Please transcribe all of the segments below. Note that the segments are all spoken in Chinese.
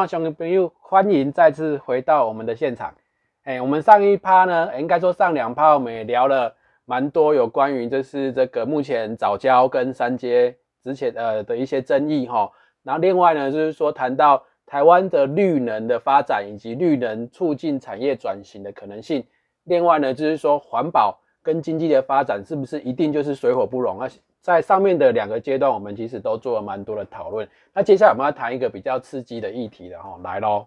众兄弟朋友，欢迎再次回到我们的现场。哎，我们上一趴呢，应该说上两趴，我们也聊了蛮多有关于就是这个目前早教跟三阶之前呃的一些争议哈。然后另外呢，就是说谈到台湾的绿能的发展以及绿能促进产业转型的可能性。另外呢，就是说环保跟经济的发展是不是一定就是水火不容？啊在上面的两个阶段，我们其实都做了蛮多的讨论。那接下来我们要谈一个比较刺激的议题了哈，来喽，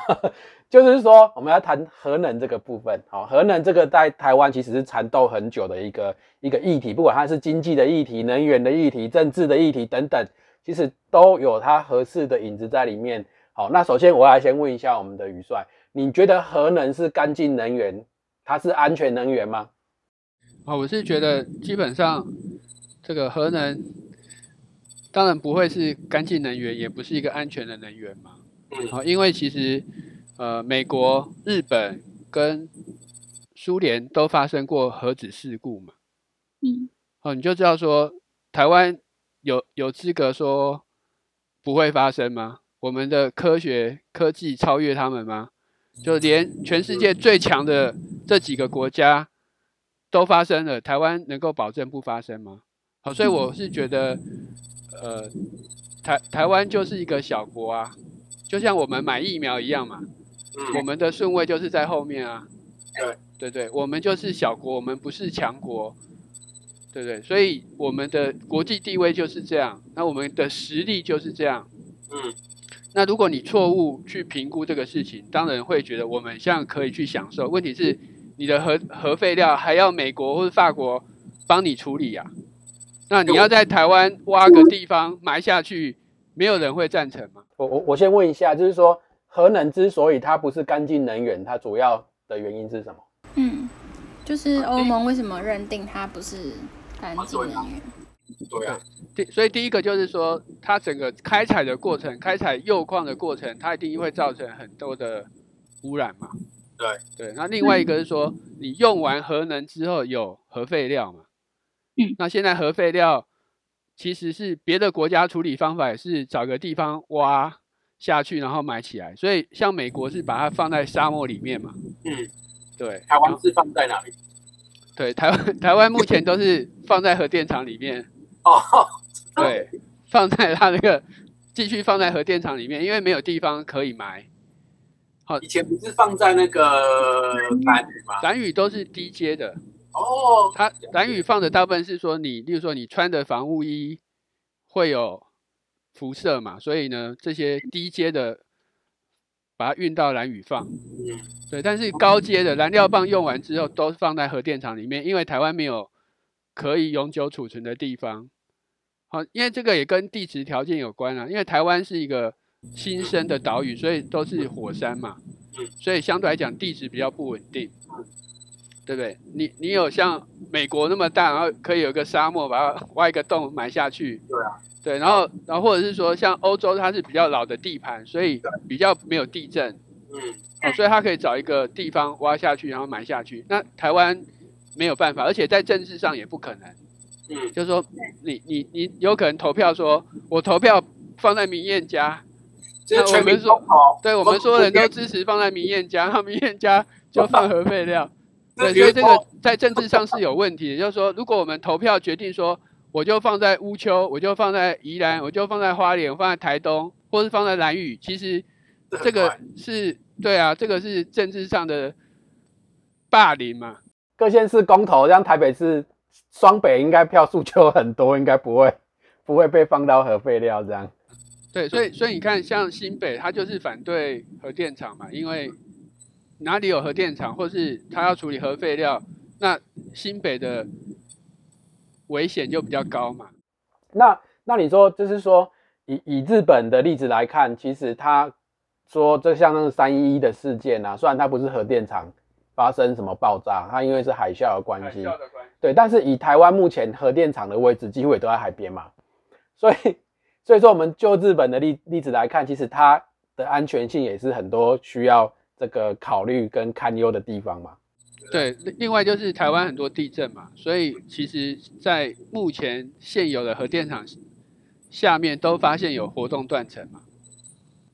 就是说我们要谈核能这个部分。好，核能这个在台湾其实是缠斗很久的一个一个议题，不管它是经济的议题、能源的议题、政治的议题等等，其实都有它合适的影子在里面。好，那首先我来先问一下我们的宇帅，你觉得核能是干净能源？它是安全能源吗？啊，我是觉得基本上。这个核能当然不会是干净能源，也不是一个安全的能源嘛。好，因为其实呃，美国、日本跟苏联都发生过核子事故嘛。嗯。哦，你就知道说台湾有有资格说不会发生吗？我们的科学科技超越他们吗？就连全世界最强的这几个国家都发生了，台湾能够保证不发生吗？好，所以我是觉得，呃，台台湾就是一个小国啊，就像我们买疫苗一样嘛，我们的顺位就是在后面啊。对对对，我们就是小国，我们不是强国，对对？所以我们的国际地位就是这样，那我们的实力就是这样。嗯，那如果你错误去评估这个事情，当然会觉得我们像可以去享受。问题是，你的核核废料还要美国或者法国帮你处理呀？那你要在台湾挖个地方埋下去，没有人会赞成吗？我我我先问一下，就是说核能之所以它不是干净能源，它主要的原因是什么？嗯，就是欧盟为什么认定它不是干净能源？对啊，第所以第一个就是说，它整个开采的过程、开采铀矿的过程，它一定会造成很多的污染嘛。对对，那另外一个是说，你用完核能之后有核废料嘛？嗯，那现在核废料其实是别的国家处理方法，也是找个地方挖下去，然后埋起来。所以像美国是把它放在沙漠里面嘛。嗯，对。台湾是放在哪里？对，台湾 台湾目前都是放在核电厂里面。哦，对，放在它那个继续放在核电厂里面，因为没有地方可以埋。好，以前不是放在那个蓝屿吗？蓝屿都是低阶的。哦，它蓝雨放的大部分是说你，例如说你穿的防护衣会有辐射嘛，所以呢，这些低阶的把它运到蓝雨放，嗯，对，但是高阶的燃料棒用完之后都放在核电厂里面，因为台湾没有可以永久储存的地方。好，因为这个也跟地质条件有关啊，因为台湾是一个新生的岛屿，所以都是火山嘛，嗯，所以相对来讲地质比较不稳定。对不对？你你有像美国那么大，然后可以有个沙漠，把它挖一个洞埋下去。对啊。对，然后然后或者是说，像欧洲它是比较老的地盘，所以比较没有地震。嗯。哦，所以它可以找一个地方挖下去，然后埋下去。那台湾没有办法，而且在政治上也不可能。嗯。就是说，你你你有可能投票说，我投票放在明艳家。那我们说，对我们所有人都支持放在明艳家，然后明艳家就放核废料。对，所以这个在政治上是有问题。就是说，如果我们投票决定说，我就放在乌丘，我就放在宜兰，我就放在花莲，放在台东，或是放在兰屿，其实这个是对啊，这个是政治上的霸凌嘛。各县市公投，像台北市双北应该票数就很多，应该不会不会被放到核废料这样。对，所以所以你看，像新北，他就是反对核电厂嘛，因为。哪里有核电厂，或是他要处理核废料，那新北的危险就比较高嘛。那那你说，就是说，以以日本的例子来看，其实他说，这像那个三一一的事件啊，虽然它不是核电厂发生什么爆炸，它因为是海啸的关系，对，但是以台湾目前核电厂的位置，几乎也都在海边嘛，所以所以说，我们就日本的例例子来看，其实它的安全性也是很多需要。这个考虑跟堪忧的地方嘛？对，另外就是台湾很多地震嘛，所以其实，在目前现有的核电厂下面都发现有活动断层嘛。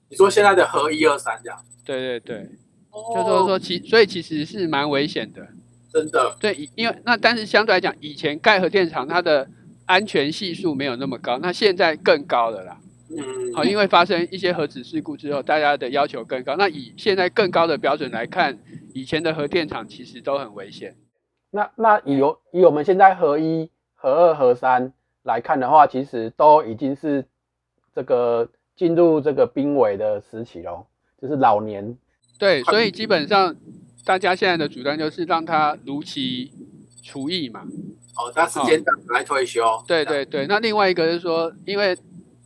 你说现在的核一二三这样？对对对，就说说其所以其实是蛮危险的，真的。对，因为那但是相对来讲，以前盖核电厂它的安全系数没有那么高，那现在更高了啦。嗯，好，因为发生一些核子事故之后，大家的要求更高。那以现在更高的标准来看，以前的核电厂其实都很危险。那那以以我们现在核一、核二、核三来看的话，其实都已经是这个进入这个濒危的时期喽，就是老年。对，所以基本上大家现在的主张就是让它如期除役嘛。哦，他时间到来退休。对对对，那另外一个是说，因为。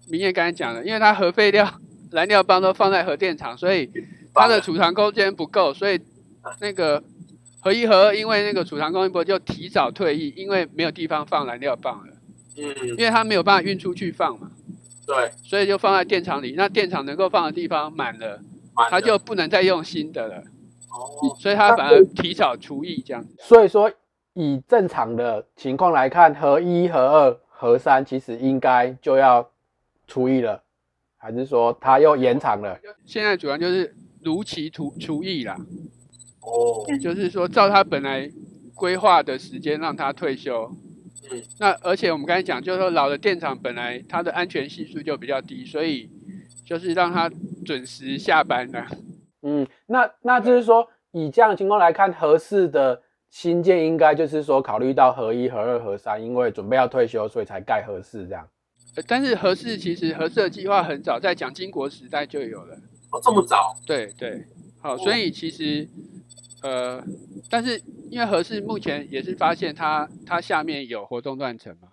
明业刚才讲了，因为它核废料、燃料棒都放在核电厂，所以它的储藏空间不够，所以那个核一、核二因为那个储藏空间不够，就提早退役，因为没有地方放燃料棒了。嗯，因为它没有办法运出去放嘛。对，所以就放在电厂里。那电厂能够放的地方满了，它就不能再用新的了。哦，所以它反而提早除役这样。所以说，以正常的情况来看，核一、核二、核三其实应该就要。除役了，还是说他又延长了？现在主要就是如期除除役啦。哦，就是说照他本来规划的时间让他退休。嗯，那而且我们刚才讲，就是说老的电厂本来它的安全系数就比较低，所以就是让他准时下班了。嗯，那那就是说以这样的情况来看，合适的新建应该就是说考虑到合一、合二、合三，因为准备要退休，所以才盖合适这样。但是合适其实合适的计划很早，在蒋经国时代就有了。哦，这么早？对对，好，所以其实呃，但是因为合适目前也是发现它它下面有活动断层嘛。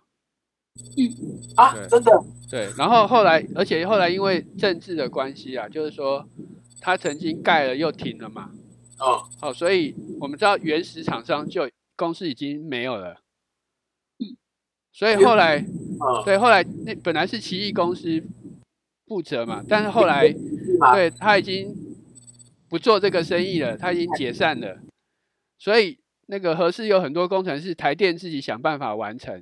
嗯啊，真的？对，然后后来，而且后来因为政治的关系啊，就是说它曾经盖了又停了嘛。哦，好，所以我们知道原始厂商就公司已经没有了。所以后来，对，后来那本来是奇异公司负责嘛，但是后来，对他已经不做这个生意了，他已经解散了。所以那个合适有很多工程是台电自己想办法完成，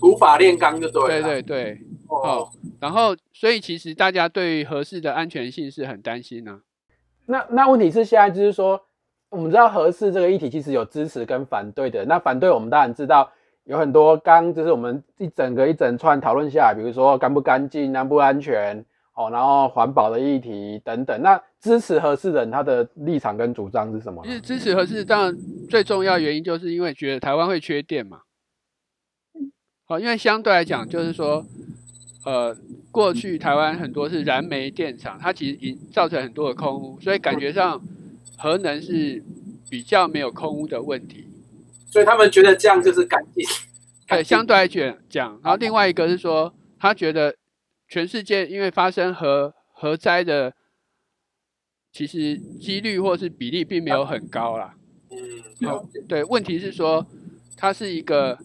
土法炼钢就对。对对对，哦，然后所以其实大家对合适的安全性是很担心呢。那那问题是现在就是说，我们知道合适这个议题其实有支持跟反对的，那反对我们当然知道。有很多刚就是我们一整个一整串讨论下来，比如说干不干净、安不安全，哦，然后环保的议题等等。那支持合适人他的立场跟主张是什么？其实支持合适，当然最重要原因就是因为觉得台湾会缺电嘛。好，因为相对来讲，就是说，呃，过去台湾很多是燃煤电厂，它其实已造成很多的空污，所以感觉上核能是比较没有空污的问题。所以他们觉得这样就是干净，对，相对来讲，然后另外一个是说，他觉得全世界因为发生核核灾的，其实几率或是比例并没有很高啦。嗯，好，对，问题是说，它是一个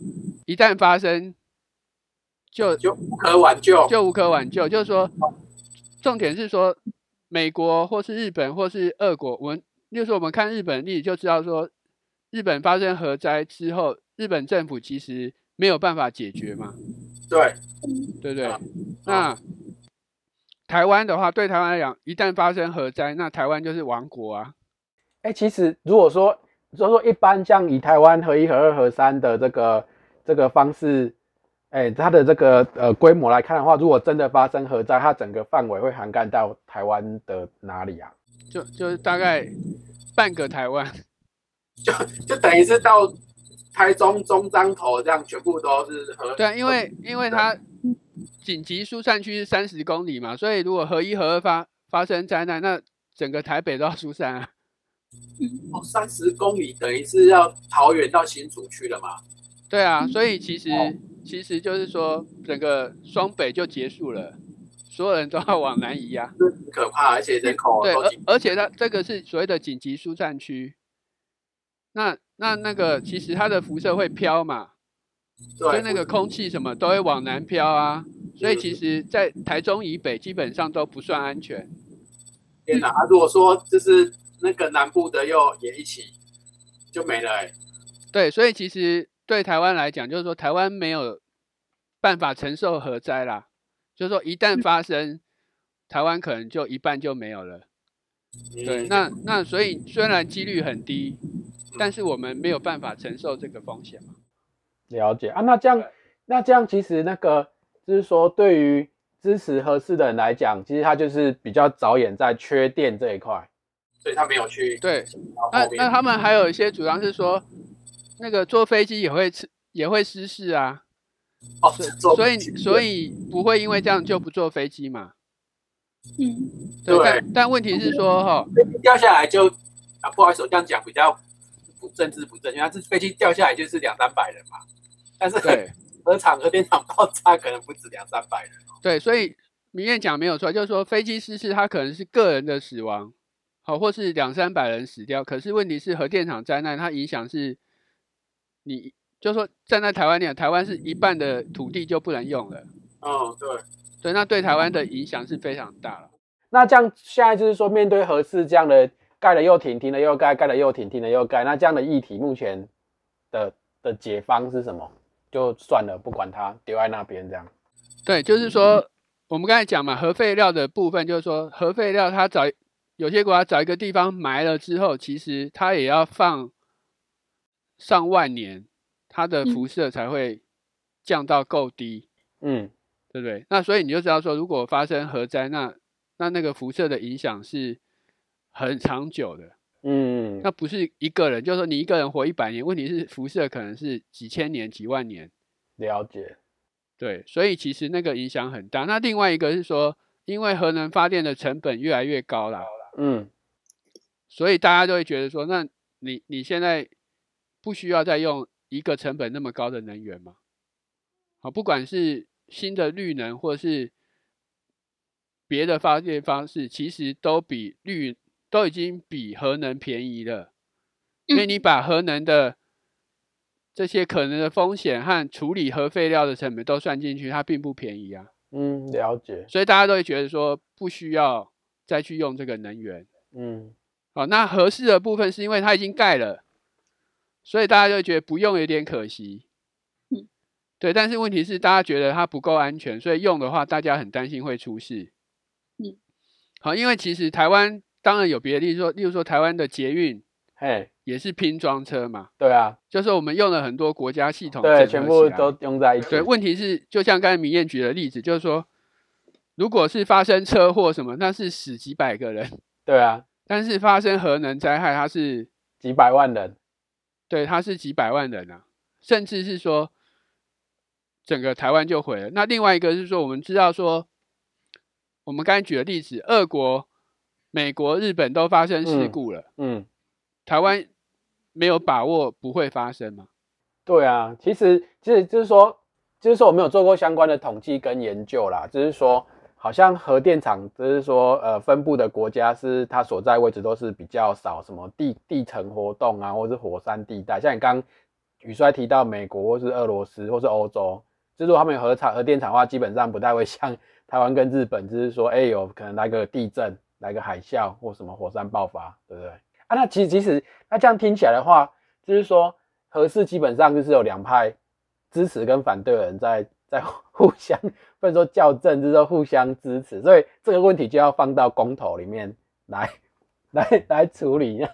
一旦发生就就无可挽救，就无可挽救。就是说，重点是说，美国或是日本或是俄国，我们就是我们看日本例子就知道说。日本发生核灾之后，日本政府其实没有办法解决嘛？对，对不对？那台湾的话，对台湾来讲，一旦发生核灾，那台湾就是亡国啊！哎，其实如果说，如果说一般像以台湾核一、核二、核三的这个这个方式，哎，它的这个呃规模来看的话，如果真的发生核灾，它整个范围会涵盖到台湾的哪里啊？就就是大概半个台湾。就就等于是到台中中彰头这样，全部都是核。对，因为因为它紧急疏散区是三十公里嘛，所以如果合一、合二发发生灾难，那整个台北都要疏散啊。哦，三十公里等于是要桃园到新竹去了嘛？对啊，所以其实其实就是说，整个双北就结束了，所有人都要往南移啊。很可怕，而且人口对，而而且它这个是所谓的紧急疏散区。那那那个其实它的辐射会飘嘛，所以那个空气什么都会往南飘啊，所以其实，在台中以北基本上都不算安全。天哪！如果说就是那个南部的又也一起就没了哎。对，所以其实对台湾来讲，就是说台湾没有办法承受核灾啦，就是说一旦发生，台湾可能就一半就没有了。对，嗯那那所以虽然几率很低，但是我们没有办法承受这个风险嘛。了解啊，那这样，那这样其实那个就是说，对于支持合适的人来讲，其实他就是比较着眼在缺电这一块。所以他没有去对。那那他们还有一些主张是说，那个坐飞机也会吃也会失事啊，哦，所以所以以不会因为这样就不坐飞机嘛。嗯，对，但但问题是说哈，掉下来就啊，不好意思，我这样讲比较不政治不正确。它是飞机掉下来就是两三百人嘛，但是对 核厂核电厂爆炸可能不止两三百人。哦对，所以明艳讲没有错，就是说飞机失事它可能是个人的死亡，好，或是两三百人死掉。可是问题是核电厂灾难，它影响是，你就说站在台湾念，台湾是一半的土地就不能用了，哦，对，对，那对台湾的影响是非常大了。那这样现在就是说，面对合适这样的盖了又停，停了又盖，盖了又停，停了又盖，那这样的议题目前的的解方是什么？就算了，不管它，丢在那边这样。对，就是说我们刚才讲嘛，核废料的部分，就是说核废料它找有些国家找一个地方埋了之后，其实它也要放上万年，它的辐射才会降到够低。嗯，对不对？那所以你就知道说，如果发生核灾，那那那个辐射的影响是很长久的。嗯，那不是一个人，就是说你一个人活一百年，问题是辐射可能是几千年、几万年。了解。对，所以其实那个影响很大。那另外一个是说，因为核能发电的成本越来越高了，嗯，所以大家都会觉得说，那你你现在不需要再用一个成本那么高的能源嘛？好，不管是新的绿能或是别的发电方式，其实都比绿都已经比核能便宜了，因为你把核能的这些可能的风险和处理核废料的成本都算进去，它并不便宜啊。嗯，了解。所以大家都会觉得说，不需要再去用这个能源。嗯，好，那合适的部分是因为它已经盖了，所以大家就会觉得不用有点可惜。嗯，对，但是问题是大家觉得它不够安全，所以用的话，大家很担心会出事。嗯，好，因为其实台湾当然有别的例如说，例如说台湾的捷运嘿，也是拼装车嘛，对啊，就是我们用了很多国家系统对，全部都用在一起。对，问题是就像刚才明燕举的例子，就是说，如果是发生车祸什么，那是死几百个人，对啊，但是发生核能灾害，它是几百万人。对，它是几百万人啊，甚至是说整个台湾就毁了。那另外一个是说，我们知道说，我们刚才举的例子，俄国、美国、日本都发生事嗯故了，嗯，台湾没有把握不会发生吗？对啊，其实其实就是说，就是说我没有做过相关的统计跟研究啦，就是说，好像核电厂，就是说，呃，分布的国家是它所在位置都是比较少，什么地地层活动啊，或是火山地带，像你刚宇帅提到美国或是俄罗斯或是欧洲，就是说他们有核厂核电厂的话，基本上不太会 像台湾跟日本，就是说，哎、有可能来个地震，来个海啸或什么火山爆发，对不对？啊，那其实其实那这样听起来的话，就是说合适基本上就是有两派支持跟反对的人在在互相不能说校正，就是说互相支持，所以这个问题就要放到公投里面来来来处理。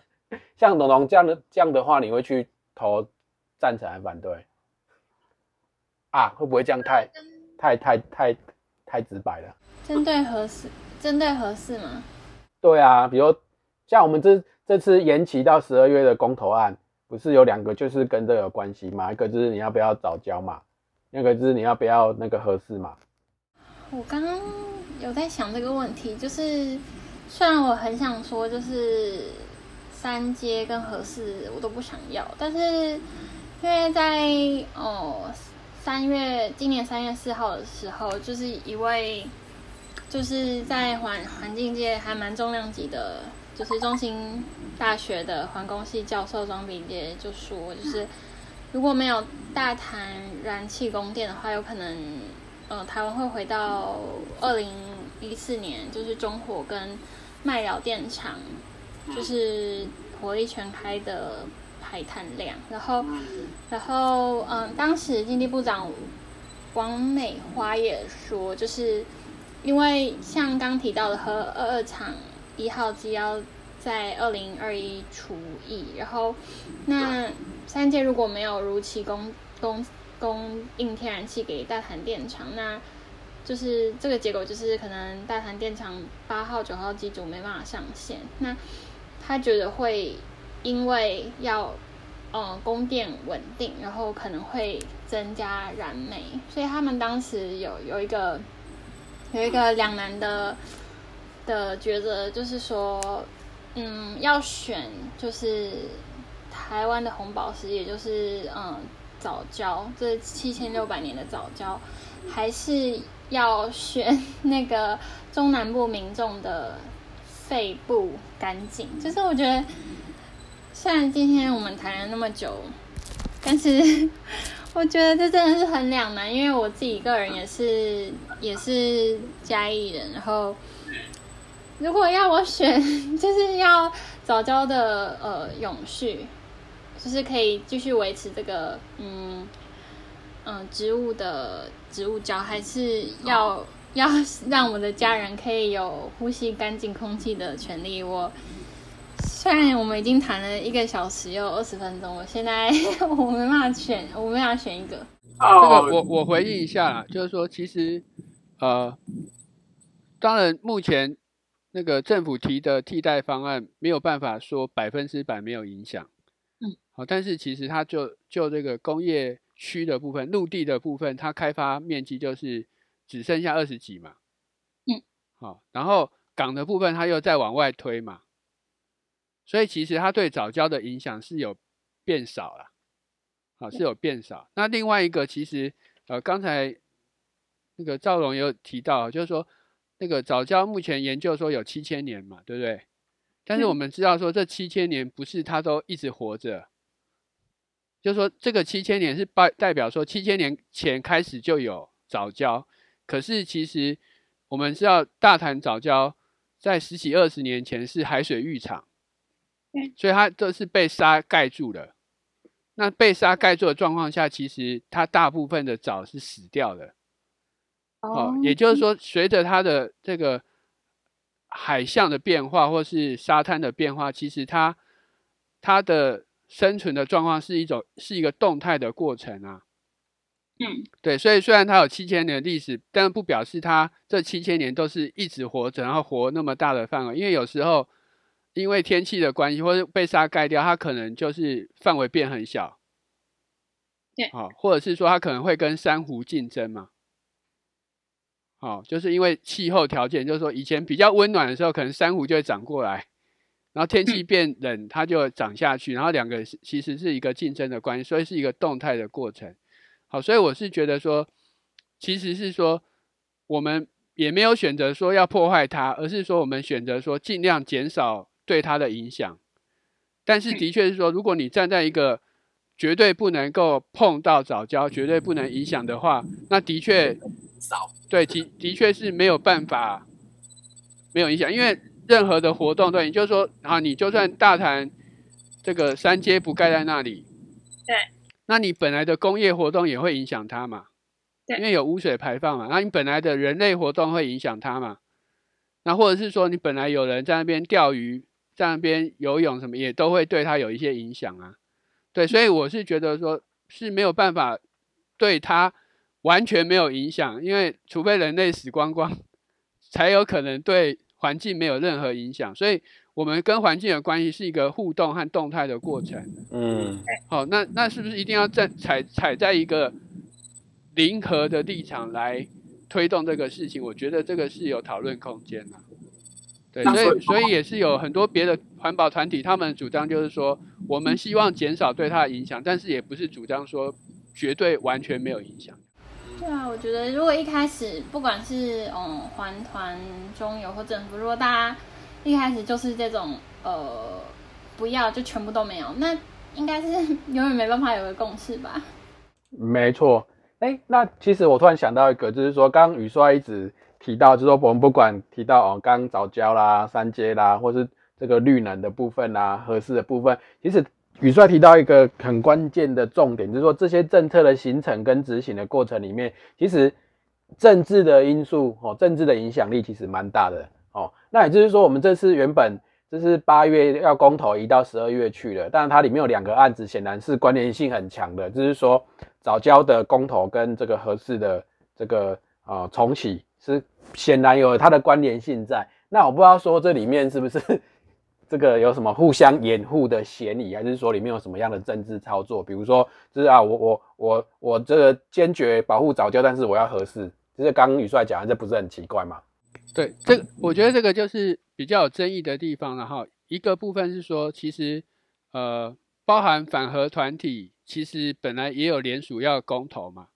像龙龙这样的这样的话，你会去投赞成还是反对？啊，会不会这样太太太太太直白了？针对合适，针对合适吗？对啊，比如像我们这这次延期到十二月的公投案，不是有两个就是跟这个有关系嘛？一个就是你要不要早交嘛，那个就是你要不要那个合适嘛？我刚刚有在想这个问题，就是虽然我很想说，就是三阶跟合适我都不想要，但是因为在哦三月今年三月四号的时候，就是一位就是在环环境界还蛮重量级的，就是中兴大学的环工系教授庄炳杰就说，就是如果没有大谈燃气供电的话，有可能呃台湾会回到二零一四年，就是中火跟麦寮电厂就是火力全开的排碳量，然后然后嗯，当时经济部长王美花也说，就是因为像刚提到的和二二厂一号机要在二零二一除役，然后那三界如果没有如期供供供应天然气给大潭电厂，那就是这个结果就是可能大潭电厂八号九号机组没办法上线，那他觉得会因为要呃供电稳定，然后可能会增加燃煤，所以他们当时有有一个。有一个两难的的抉择，就是说，嗯，要选就是台湾的红宝石，也就是嗯早教，这七千六百年的早教，还是要选那个中南部民众的肺部干净？就是我觉得，虽然今天我们谈了那么久，但是。我觉得这真的是很两难，因为我自己个人也是也是嘉义人，然后如果要我选，就是要早教的呃永续，就是可以继续维持这个嗯嗯植物的植物胶，还是要要让我的家人可以有呼吸干净空气的权利，我。虽然我们已经谈了一个小时又二十分钟我，现在 我没办法选，我没办法选一个。这个我我回忆一下啦，就是说，其实呃，当然目前那个政府提的替代方案没有办法说百分之百没有影响。嗯。好，但是其实它就就这个工业区的部分、陆地的部分，它开发面积就是只剩下二十几嘛。嗯。好，然后港的部分，它又再往外推嘛。所以其实它对早教的影响是有变少了，好是有变少。那另外一个其实呃刚才那个赵龙也有提到，就是说那个早教目前研究说有七千年嘛，对不对？但是我们知道说这七千年不是他都一直活着，就是说这个七千年是代代表说七千年前开始就有早教，可是其实我们知道大潭早教在十几二十年前是海水浴场。所以它都是被沙盖住了。那被沙盖住的状况下，其实它大部分的藻是死掉的。哦，也就是说，随着它的这个海象的变化，或是沙滩的变化，其实它它的生存的状况是一种是一个动态的过程啊。嗯，对。所以虽然它有七千年的历史，但不表示它这七千年都是一直活着，然后活那么大的范围。因为有时候。因为天气的关系，或者被沙盖掉，它可能就是范围变很小。对，好，或者是说它可能会跟珊瑚竞争嘛。好，就是因为气候条件，就是说以前比较温暖的时候，可能珊瑚就会长过来，然后天气变冷，它就长下去，然后两个其实是一个竞争的关系，所以是一个动态的过程。好，所以我是觉得说，其实是说我们也没有选择说要破坏它，而是说我们选择说尽量减少。对它的影响，但是的确是说，如果你站在一个绝对不能够碰到早教、绝对不能影响的话，那的确少。对，的的确是没有办法没有影响，因为任何的活动，对，也就是说，啊，你就算大潭这个三阶不盖在那里，对，那你本来的工业活动也会影响它嘛？对，因为有污水排放嘛，那你本来的人类活动会影响它嘛？那或者是说，你本来有人在那边钓鱼。在那边游泳什么也都会对它有一些影响啊，对，所以我是觉得说是没有办法对他完全没有影响，因为除非人类死光光，才有可能对环境没有任何影响。所以我们跟环境的关系是一个互动和动态的过程。嗯，好，那那是不是一定要在踩踩在一个零和的立场来推动这个事情？我觉得这个是有讨论空间的。对，所以所以也是有很多别的环保团体，他们主张就是说，我们希望减少对它的影响，但是也不是主张说绝对完全没有影响。对啊，我觉得如果一开始不管是嗯环团中游或政府，如果大家一开始就是这种呃不要就全部都没有，那应该是 永远没办法有个共识吧。没错，哎，那其实我突然想到一个，就是说刚刚雨刷一直。提到就是说，我们不管提到哦，刚早教啦、三阶啦，或是这个绿能的部分啦、合适的部分，其实宇帅提到一个很关键的重点，就是说这些政策的形成跟执行的过程里面，其实政治的因素哦，政治的影响力其实蛮大的哦。那也就是说，我们这次原本就是八月要公投移到十二月去了，但是它里面有两个案子，显然是关联性很强的，就是说早交的公投跟这个合适的这个呃重启是显然有它的关联性在。那我不知道说这里面是不是这个有什么互相掩护的嫌疑，还是说里面有什么样的政治操作？比如说，就是啊，我我我我这个坚决保护早教，但是我要合适，就是刚刚宇帅讲的，这不是很奇怪吗？对，这个我觉得这个就是比较有争议的地方了哈。一个部分是说，其实呃，包含反核团体，其实本来也有联署要公投嘛，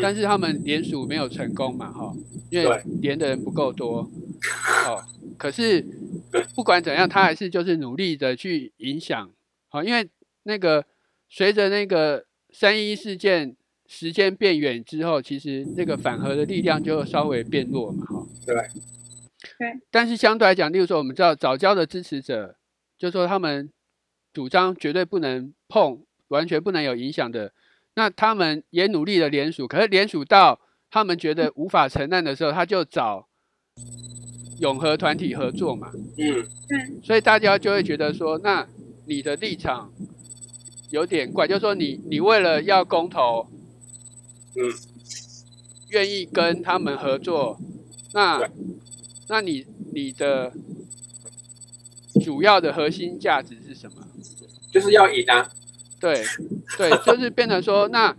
但是他们联署没有成功嘛，哈，因为连的人不够多，哦，可是。不管怎样，他还是就是努力的去影响，好，因为那个随着那个三一事件时间变远之后，其实那个反核的力量就稍微变弱嘛，哈。对。对。但是相对来讲，例如说我们知道早教的支持者，就说他们主张绝对不能碰，完全不能有影响的，那他们也努力的联署，可是联署到他们觉得无法承担的时候，他就找。永和团体合作嘛，嗯，对，所以大家就会觉得说，那你的立场有点怪，就是说你你为了要公投，嗯，愿意跟他们合作，那那你你的主要的核心价值是什么？就是要赢啊，对对，就是变成说那。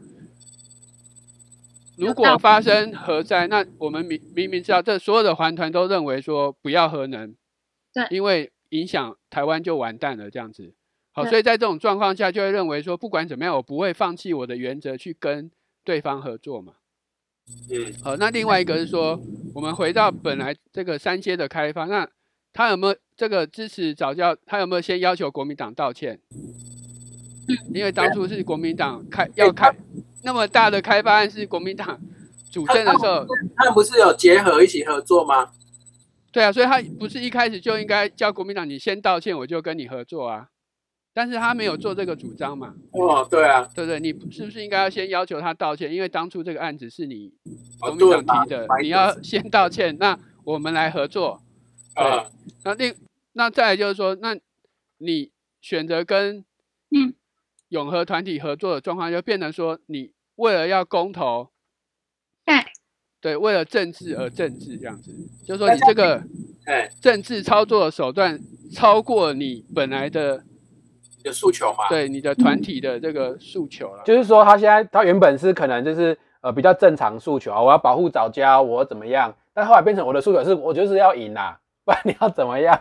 如果发生核灾，那我们明明明知道，这所有的环团都认为说不要核能，对，因为影响台湾就完蛋了这样子。好，所以在这种状况下，就会认为说，不管怎么样，我不会放弃我的原则去跟对方合作嘛。嗯，好，那另外一个是说，我们回到本来这个三阶的开发，那他有没有这个支持早教？他有没有先要求国民党道歉？因为当初是国民党开要开。那么大的开发案是国民党主政的时候，他们不是有结合一起合作吗？对啊，所以他不是一开始就应该叫国民党你先道歉，我就跟你合作啊。但是他没有做这个主张嘛？哦，对啊，对不对？你是不是应该要先要求他道歉？因为当初这个案子是你国民党提的，你要先道歉，那我们来合作。对，那另那再来就是说，那你选择跟嗯。永和团体合作的状况，就变成说，你为了要公投，对，对，为了政治而政治这样子，就是说你这个，政治操作的手段超过你本来的的诉求嘛？对，你的团体的这个诉求了。就是说，他现在他原本是可能就是呃比较正常诉求啊，我要保护早教，我怎么样？但后来变成我的诉求是我就是要赢啊，不然你要怎么样？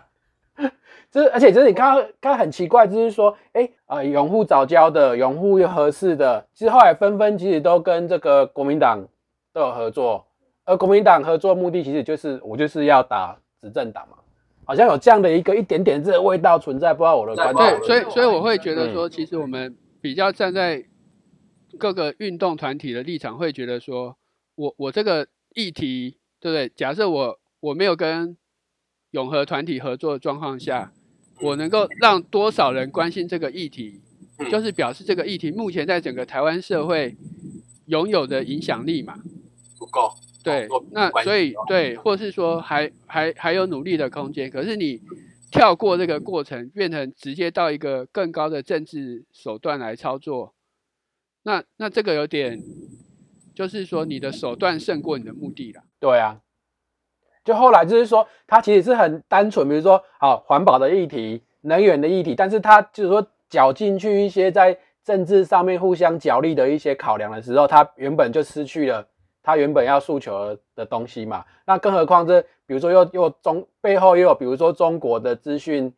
就是，而且就是你刚刚刚很奇怪，就是说，哎，呃，拥护早教的，拥护又合适的，其实后来纷纷其实都跟这个国民党都有合作，而国民党合作目的其实就是我就是要打执政党嘛，好像有这样的一个一点点这个味道存在，不知道我的观点。对，所以所以我会觉得说，其实我们比较站在各个运动团体的立场，会觉得说我我这个议题，对不对？假设我我没有跟永和团体合作的状况下。我能够让多少人关心这个议题，就是表示这个议题目前在整个台湾社会拥有的影响力嘛？不够。对，那所以对，或是说还还还有努力的空间。可是你跳过这个过程，变成直接到一个更高的政治手段来操作，那那这个有点，就是说你的手段胜过你的目的了。对啊。就后来就是说，它其实是很单纯，比如说，好环保的议题、能源的议题，但是它就是说搅进去一些在政治上面互相角力的一些考量的时候，它原本就失去了它原本要诉求的东西嘛。那更何况这，比如说又又中背后又有比如说中国的资讯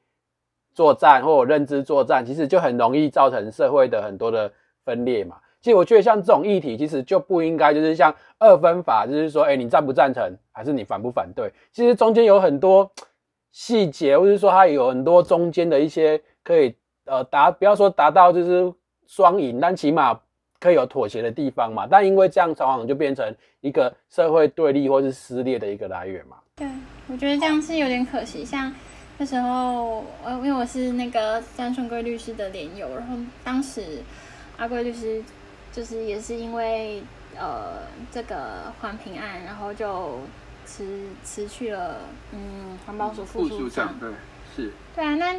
作战或者认知作战，其实就很容易造成社会的很多的分裂嘛。其实我觉得像这种议题，其实就不应该就是像二分法，就是说，哎，你赞不赞成，还是你反不反对？其实中间有很多 细节，或者说它有很多中间的一些可以呃达，不要说达到就是双赢，但起码可以有妥协的地方嘛。但因为这样，往往就变成一个社会对立或是撕裂的一个来源嘛。对，我觉得这样是有点可惜。像那时候，呃，因为我是那个张春贵律师的连友，然后当时阿贵律师。就是也是因为呃这个环评案，然后就辞辞去了嗯环保署副署长。对，是。对啊，那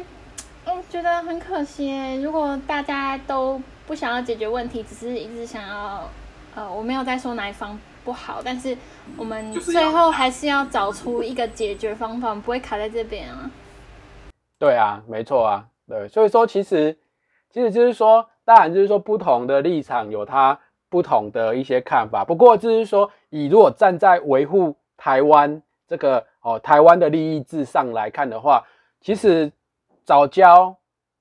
我觉得很可惜。如果大家都不想要解决问题，只是一直想要呃，我没有在说哪一方不好，但是我们最后还是要找出一个解决方法，不会卡在这边啊。对啊，没错啊，对，所以说其实其实就是说，当然就是说不同的立场有它不同的一些看法。不过就是说，以如果站在维护台湾这个哦台湾的利益至上来看的话，其实早教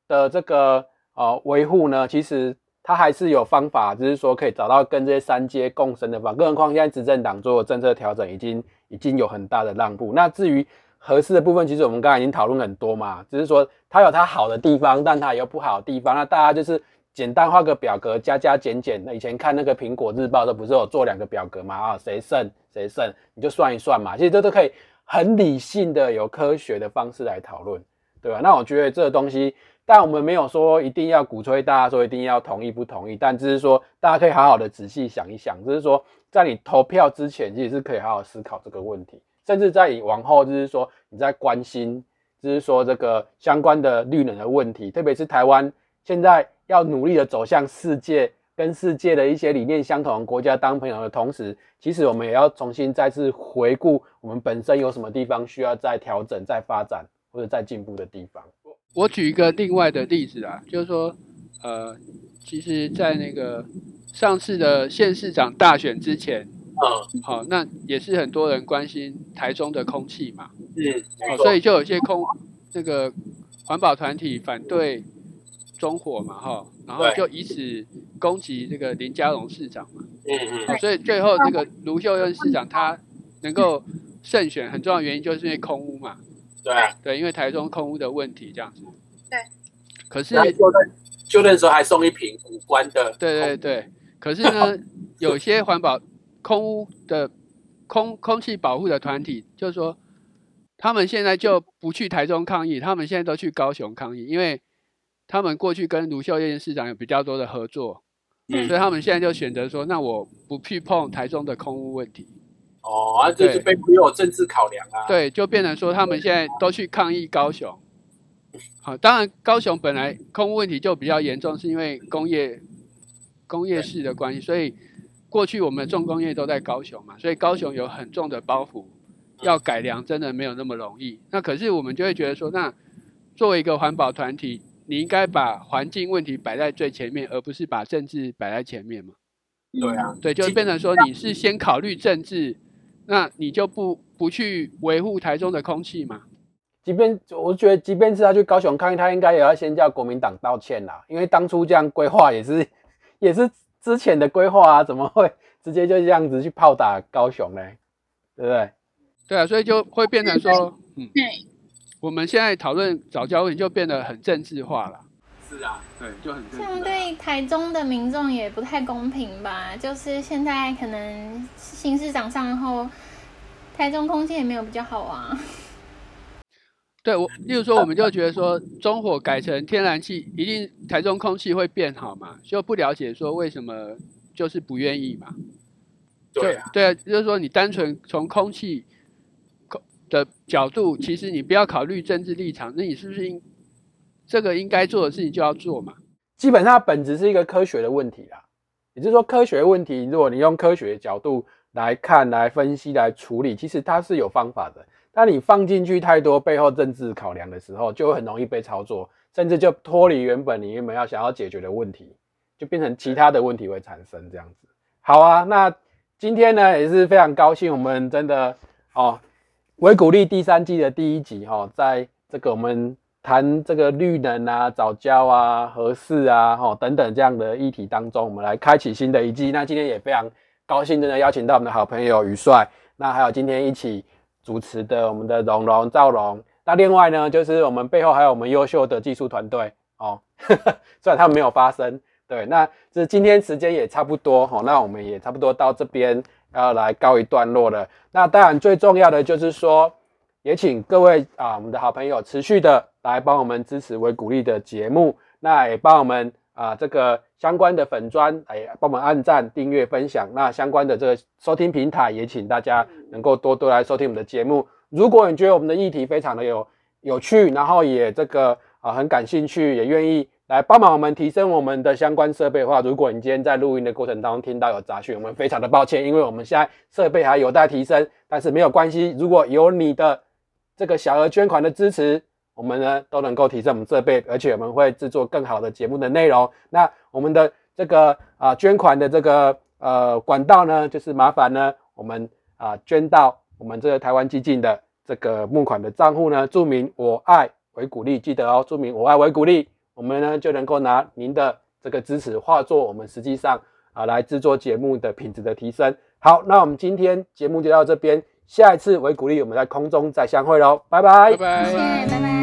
的这个呃维护呢，其实它还是有方法，就是说可以找到跟这些三阶共生的方法。更何况现在执政党做政策调整，已经已经有很大的让步。那至于合适的部分，其实我们刚才已经讨论很多嘛，只是说它有它好的地方，但它也有不好的地方。那大家就是简单画个表格，加加减减。那以前看那个苹果日报都不是有做两个表格嘛？啊，谁胜谁胜，你就算一算嘛。其实这都可以很理性的、有科学的方式来讨论，对吧？那我觉得这个东西，但我们没有说一定要鼓吹大家说一定要同意不同意，但只是说大家可以好好的仔细想一想，就是说在你投票之前，其实是可以好好思考这个问题。甚至在你往后，就是说你在关心，就是说这个相关的绿能的问题，特别是台湾现在要努力的走向世界，跟世界的一些理念相同的国家当朋友的同时，其实我们也要重新再次回顾我们本身有什么地方需要再调整、再发展或者再进步的地方。我举一个另外的例子啊，就是说，呃，其实，在那个上次的县市长大选之前。嗯，好，那也是很多人关心台中的空气嘛，嗯，好，所以就有些空那个环保团体反对中火嘛，哈，然后就以此攻击这个林佳龙市长嘛，嗯嗯，所以最后这个卢秀燕市长他能够胜选，很重要原因就是因为空屋嘛，对，对，因为台中空屋的问题这样子，对，可是就就那时候还送一瓶五官的，对对对，可是呢，有些环保。空屋的空空气保护的团体，就是说，他们现在就不去台中抗议，他们现在都去高雄抗议，因为他们过去跟卢秀燕市长有比较多的合作，所以他们现在就选择说，那我不去碰台中的空屋问题。哦，啊这是被没有政治考量啊。对，就变成说他们现在都去抗议高雄。好，当然高雄本来空屋问题就比较严重，是因为工业工业市的关系，所以。过去我们重工业都在高雄嘛，所以高雄有很重的包袱，要改良真的没有那么容易。那可是我们就会觉得说，那作为一个环保团体，你应该把环境问题摆在最前面，而不是把政治摆在前面嘛？对啊，对，就变成说你是先考虑政治，那你就不不去维护台中的空气嘛？即便我觉得，即便是他去高雄抗议，他应该也要先叫国民党道歉啦，因为当初这样规划也是也是。之前的规划啊，怎么会直接就这样子去炮打高雄呢？对不对？对啊，所以就会变成说，嗯，我们现在讨论早教问题就变得很政治化了。是啊，对，就很。这样对台中的民众也不太公平吧？就是现在可能新市长上后，台中空气也没有比较好啊。对我，例如说，我们就觉得说，中火改成天然气，一定台中空气会变好嘛？就不了解说为什么就是不愿意嘛？对啊，对啊，就是说你单纯从空气空的角度，其实你不要考虑政治立场，那你是不是应这个应该做的事情就要做嘛？基本上本质是一个科学的问题啦，也就是说科学问题，如果你用科学角度来看、来分析、来处理，其实它是有方法的。当你放进去太多背后政治考量的时候，就很容易被操作，甚至就脱离原本你原本要想要解决的问题，就变成其他的问题会产生这样子。好啊，那今天呢也是非常高兴，我们真的哦，维鼓励第三季的第一集哈，在这个我们谈这个绿能啊、早教啊、合适啊、哈等等这样的议题当中，我们来开启新的一季。那今天也非常高兴，真的邀请到我们的好朋友宇帅，那还有今天一起。主持的我们的荣荣赵荣，那另外呢，就是我们背后还有我们优秀的技术团队哦，虽然他们没有发声，对，那这今天时间也差不多哈，那我们也差不多到这边要来告一段落了。那当然最重要的就是说，也请各位啊，我们的好朋友持续的来帮我们支持为鼓励的节目，那也帮我们啊这个相关的粉砖，哎，帮我们按赞、订阅、分享。那相关的这个收听平台，也请大家能够多多来收听我们的节目。如果你觉得我们的议题非常的有有趣，然后也这个啊很感兴趣，也愿意来帮忙我们提升我们的相关设备的话，如果你今天在录音的过程当中听到有杂讯，我们非常的抱歉，因为我们现在设备还有待提升，但是没有关系，如果有你的这个小额捐款的支持，我们呢都能够提升我们设备，而且我们会制作更好的节目的内容。那我们的这个啊捐款的这个呃管道呢，就是麻烦呢我们啊捐到。我们这个台湾基金的这个募款的账户呢，注明“我爱为鼓励”，记得哦，注明“我爱为鼓励”，我们呢就能够拿您的这个支持化作我们实际上啊来制作节目的品质的提升。好，那我们今天节目就到这边，下一次为鼓励，我们在空中再相会喽，拜拜，拜拜，谢谢，拜拜。